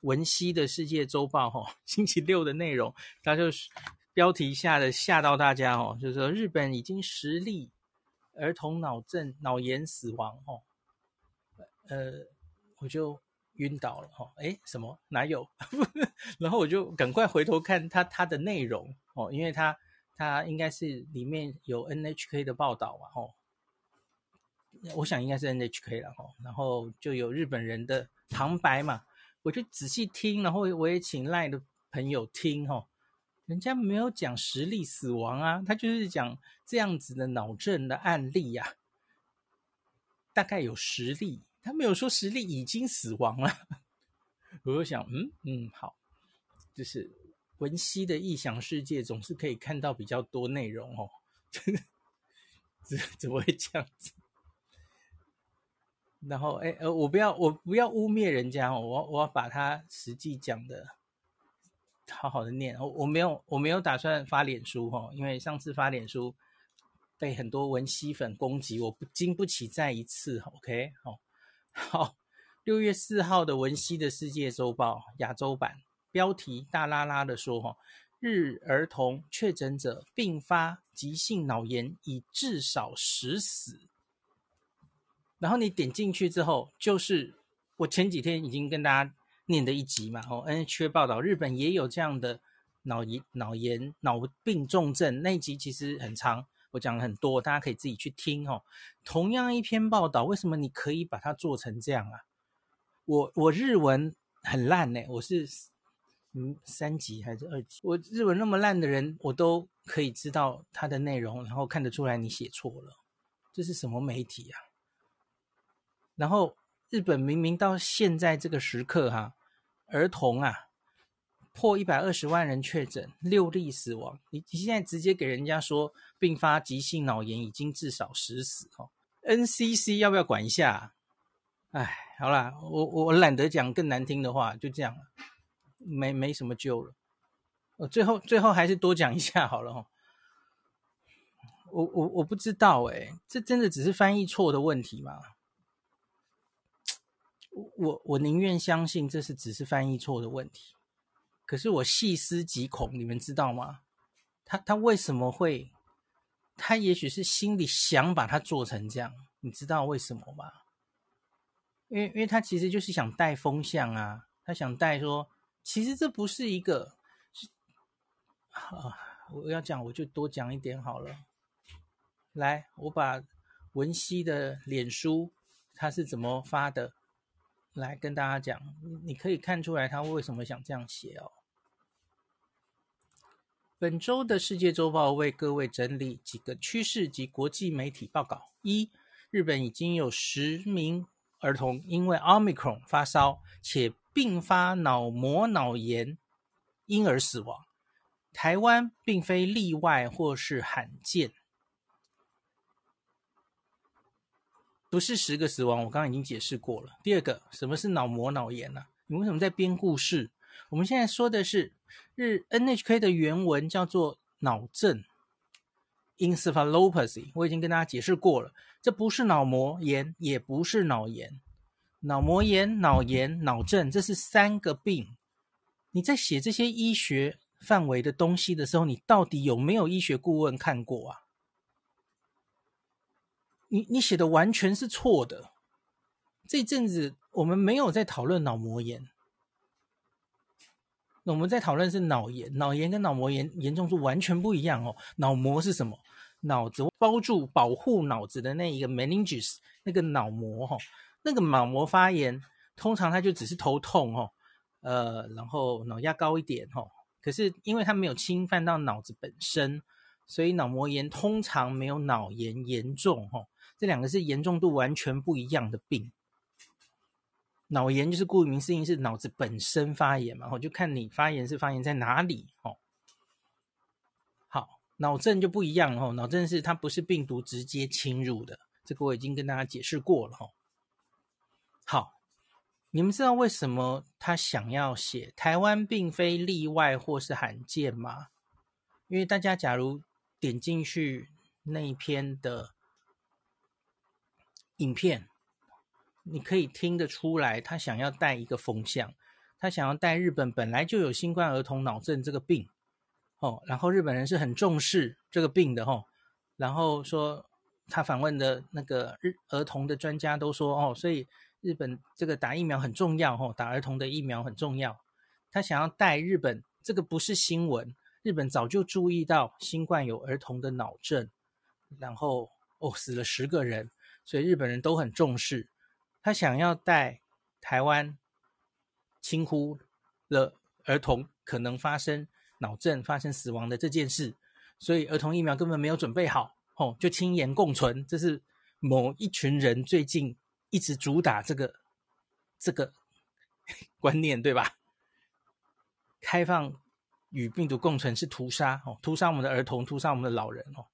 文熙的世界周报哈，星期六的内容，它就是标题下的吓到大家哦，就是说日本已经十例儿童脑症脑炎死亡哦，呃，我就晕倒了哈，诶，什么哪有？然后我就赶快回头看它它的内容哦，因为它它应该是里面有 NHK 的报道嘛哦，我想应该是 NHK 了哦，然后就有日本人的旁白嘛。我就仔细听，然后我也请赖的朋友听哈，人家没有讲实例死亡啊，他就是讲这样子的脑症的案例呀、啊，大概有十例，他没有说实例已经死亡了。我就想，嗯嗯，好，就是文熙的异想世界总是可以看到比较多内容哦，怎怎么会这样子？然后，哎，呃，我不要，我不要污蔑人家哦，我我要把他实际讲的好好的念。我我没有，我没有打算发脸书哈，因为上次发脸书被很多文熙粉攻击，我不经不起再一次。OK，好，好，六月四号的文熙的世界周报亚洲版标题大拉拉的说哈，日儿童确诊者并发急性脑炎，已至少十死。然后你点进去之后，就是我前几天已经跟大家念的一集嘛。哦，NHK 报道日本也有这样的脑炎、脑炎、脑病重症那一集其实很长，我讲了很多，大家可以自己去听哦。同样一篇报道，为什么你可以把它做成这样啊？我我日文很烂呢，我是嗯三级还是二级？我日文那么烂的人，我都可以知道它的内容，然后看得出来你写错了，这是什么媒体啊？然后日本明明到现在这个时刻哈、儿童啊破一百二十万人确诊，六例死亡。你你现在直接给人家说并发急性脑炎，已经至少十死哦。NCC 要不要管一下？哎，好啦，我我懒得讲更难听的话，就这样了，没没什么救了。我最后最后还是多讲一下好了哈。我我我不知道哎，这真的只是翻译错的问题吗？我我宁愿相信这是只是翻译错的问题，可是我细思极恐，你们知道吗？他他为什么会？他也许是心里想把它做成这样，你知道为什么吗？因为因为他其实就是想带风向啊，他想带说，其实这不是一个，啊，我要讲我就多讲一点好了。来，我把文熙的脸书他是怎么发的。来跟大家讲，你可以看出来他为什么想这样写哦。本周的世界周报为各位整理几个趋势及国际媒体报告：一、日本已经有十名儿童因为 Omicron 发烧且并发脑膜脑炎，因而死亡，台湾并非例外或是罕见。不是十个死亡，我刚刚已经解释过了。第二个，什么是脑膜脑炎呢、你为什么在编故事？我们现在说的是日 NHK 的原文叫做脑症 （encephalopathy）。我已经跟大家解释过了，这不是脑膜炎，也不是脑炎。脑膜炎、脑炎、脑症，这是三个病。你在写这些医学范围的东西的时候，你到底有没有医学顾问看过啊？你你写的完全是错的。这阵子我们没有在讨论脑膜炎，那我们在讨论是脑炎。脑炎跟脑膜炎严重度完全不一样哦。脑膜是什么？脑子包住保护脑子的那一个 meninges，那个脑膜哈、哦，那个脑膜发炎，通常它就只是头痛哦，呃，然后脑压高一点哦。可是因为它没有侵犯到脑子本身，所以脑膜炎通常没有脑炎严重哦。这两个是严重度完全不一样的病。脑炎就是顾名思义是脑子本身发炎嘛，我就看你发炎是发炎在哪里哦。好，脑症就不一样哦，脑症是它不是病毒直接侵入的，这个我已经跟大家解释过了哦。好，你们知道为什么他想要写台湾并非例外或是罕见吗？因为大家假如点进去那一篇的。影片，你可以听得出来，他想要带一个风向。他想要带日本本来就有新冠儿童脑症这个病，哦，然后日本人是很重视这个病的，哦，然后说他访问的那个日儿童的专家都说，哦，所以日本这个打疫苗很重要，哦，打儿童的疫苗很重要。他想要带日本，这个不是新闻，日本早就注意到新冠有儿童的脑症，然后哦死了十个人，所以日本人都很重视。他想要带台湾。轻忽了儿童可能发生脑症、发生死亡的这件事，所以儿童疫苗根本没有准备好，吼，就轻言共存。这是某一群人最近一直主打这个这个 观念，对吧？开放与病毒共存是屠杀，哦，屠杀我们的儿童，屠杀我们的老人，哦，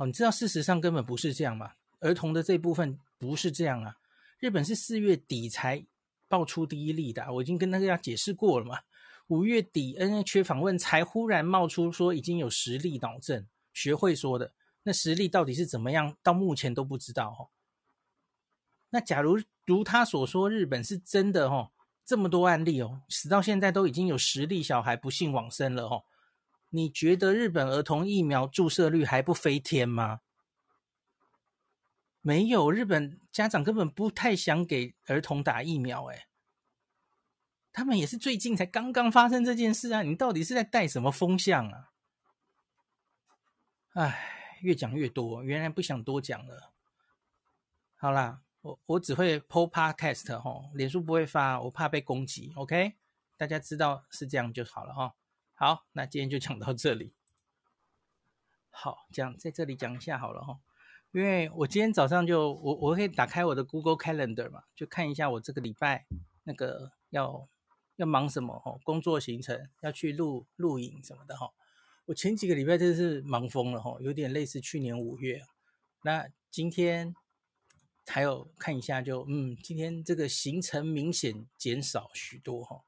哦，你知道事实上根本不是这样吗？儿童的这部分不是这样啊，日本是四月底才。爆出第一例的，我已经跟大家解释过了嘛。五月底 NHK 访问才忽然冒出说已经有十例脑症，学会说的那十例到底是怎么样，到目前都不知道哦。那假如如他所说，日本是真的哦，这么多案例哦，死到现在都已经有十例小孩不幸往生了哦。你觉得日本儿童疫苗注射率还不飞天吗？没有，日本家长根本不太想给儿童打疫苗，哎，他们也是最近才刚刚发生这件事啊！你到底是在带什么风向啊？哎，越讲越多，原来不想多讲了。好啦，我我只会 po podcast 哈，脸书不会发，我怕被攻击。OK，大家知道是这样就好了哈。好，那今天就讲到这里。好，讲在这里讲一下好了哈。因为我今天早上就我我可以打开我的 Google Calendar 嘛，就看一下我这个礼拜那个要要忙什么哦，工作行程要去录录影什么的哈。我前几个礼拜真是忙疯了哈，有点类似去年五月。那今天还有看一下就嗯，今天这个行程明显减少许多哈。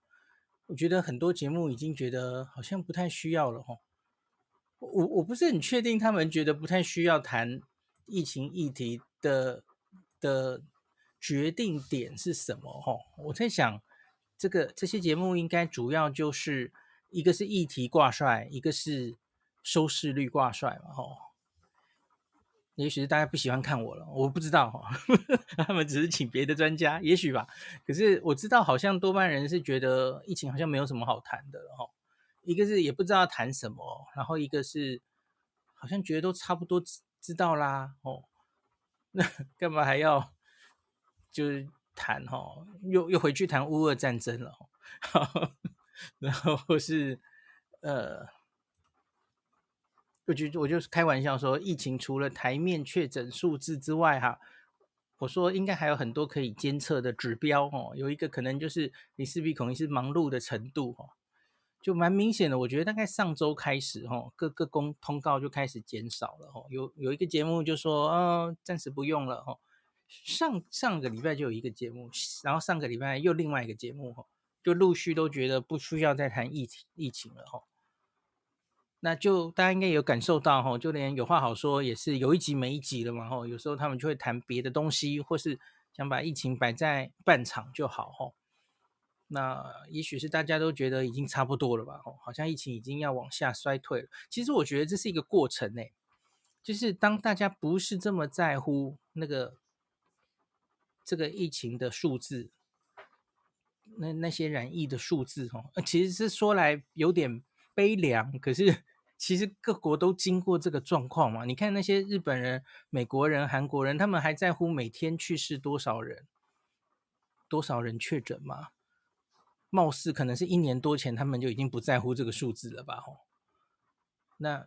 我觉得很多节目已经觉得好像不太需要了哈。我我不是很确定他们觉得不太需要谈。疫情议题的的决定点是什么？哈，我在想，这个这些节目应该主要就是一个是议题挂帅，一个是收视率挂帅嘛，哈。也许是大家不喜欢看我了，我不知道哈，他们只是请别的专家，也许吧。可是我知道，好像多半人是觉得疫情好像没有什么好谈的，哈。一个是也不知道谈什么，然后一个是好像觉得都差不多。知道啦，哦，那干嘛还要就是谈哈？又又回去谈乌俄战争了，哦，然后是呃，我就我就是开玩笑说，疫情除了台面确诊数字之外，哈，我说应该还有很多可以监测的指标哦。有一个可能就是你势必可能是忙碌的程度哦。就蛮明显的，我觉得大概上周开始，哦，各个公通告就开始减少了，哦，有有一个节目就说，嗯，暂时不用了，哦，上上个礼拜就有一个节目，然后上个礼拜又另外一个节目，哦，就陆续都觉得不需要再谈疫情疫情了，哦，那就大家应该有感受到，吼，就连有话好说也是有一集没一集了嘛，吼，有时候他们就会谈别的东西，或是想把疫情摆在半场就好，吼。那也许是大家都觉得已经差不多了吧？哦，好像疫情已经要往下衰退了。其实我觉得这是一个过程呢，就是当大家不是这么在乎那个这个疫情的数字，那那些染疫的数字，哦，其实是说来有点悲凉。可是其实各国都经过这个状况嘛。你看那些日本人、美国人、韩国人，他们还在乎每天去世多少人，多少人确诊吗？貌似可能是一年多前，他们就已经不在乎这个数字了吧？吼，那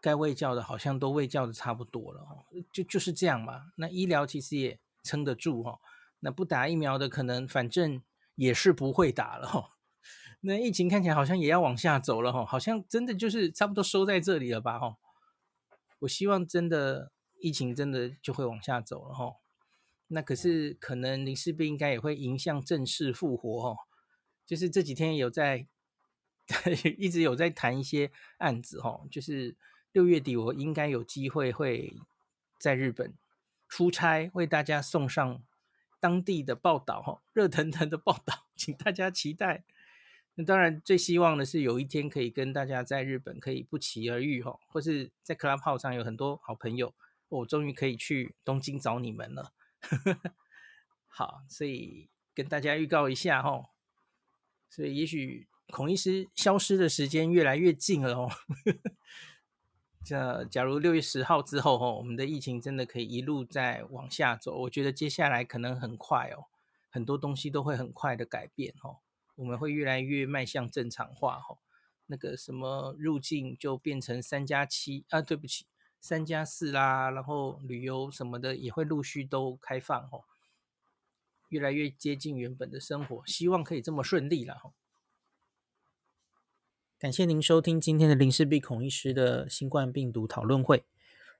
该卫教的好像都卫教的差不多了，吼，就就是这样嘛。那医疗其实也撑得住，哈。那不打疫苗的可能反正也是不会打了，哈。那疫情看起来好像也要往下走了，哈，好像真的就是差不多收在这里了吧？哈，我希望真的疫情真的就会往下走了，哈。那可是可能林世斌应该也会迎向正式复活，哈。就是这几天有在，一直有在谈一些案子哈，就是六月底我应该有机会会在日本出差，为大家送上当地的报道哈，热腾腾的报道，请大家期待。那当然最希望的是有一天可以跟大家在日本可以不期而遇哈，或是在 Clubhouse 上有很多好朋友，我终于可以去东京找你们了。好，所以跟大家预告一下哈，所以也许孔医师消失的时间越来越近了哦。这假如六月十号之后哈，我们的疫情真的可以一路再往下走，我觉得接下来可能很快哦，很多东西都会很快的改变哦，我们会越来越迈向正常化哈。那个什么入境就变成三加七啊，对不起，三加四啦，然后旅游什么的也会陆续都开放哦。越来越接近原本的生活，希望可以这么顺利了哈。感谢您收听今天的林氏璧孔医师的新冠病毒讨论会。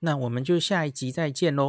那我们就下一集再见喽。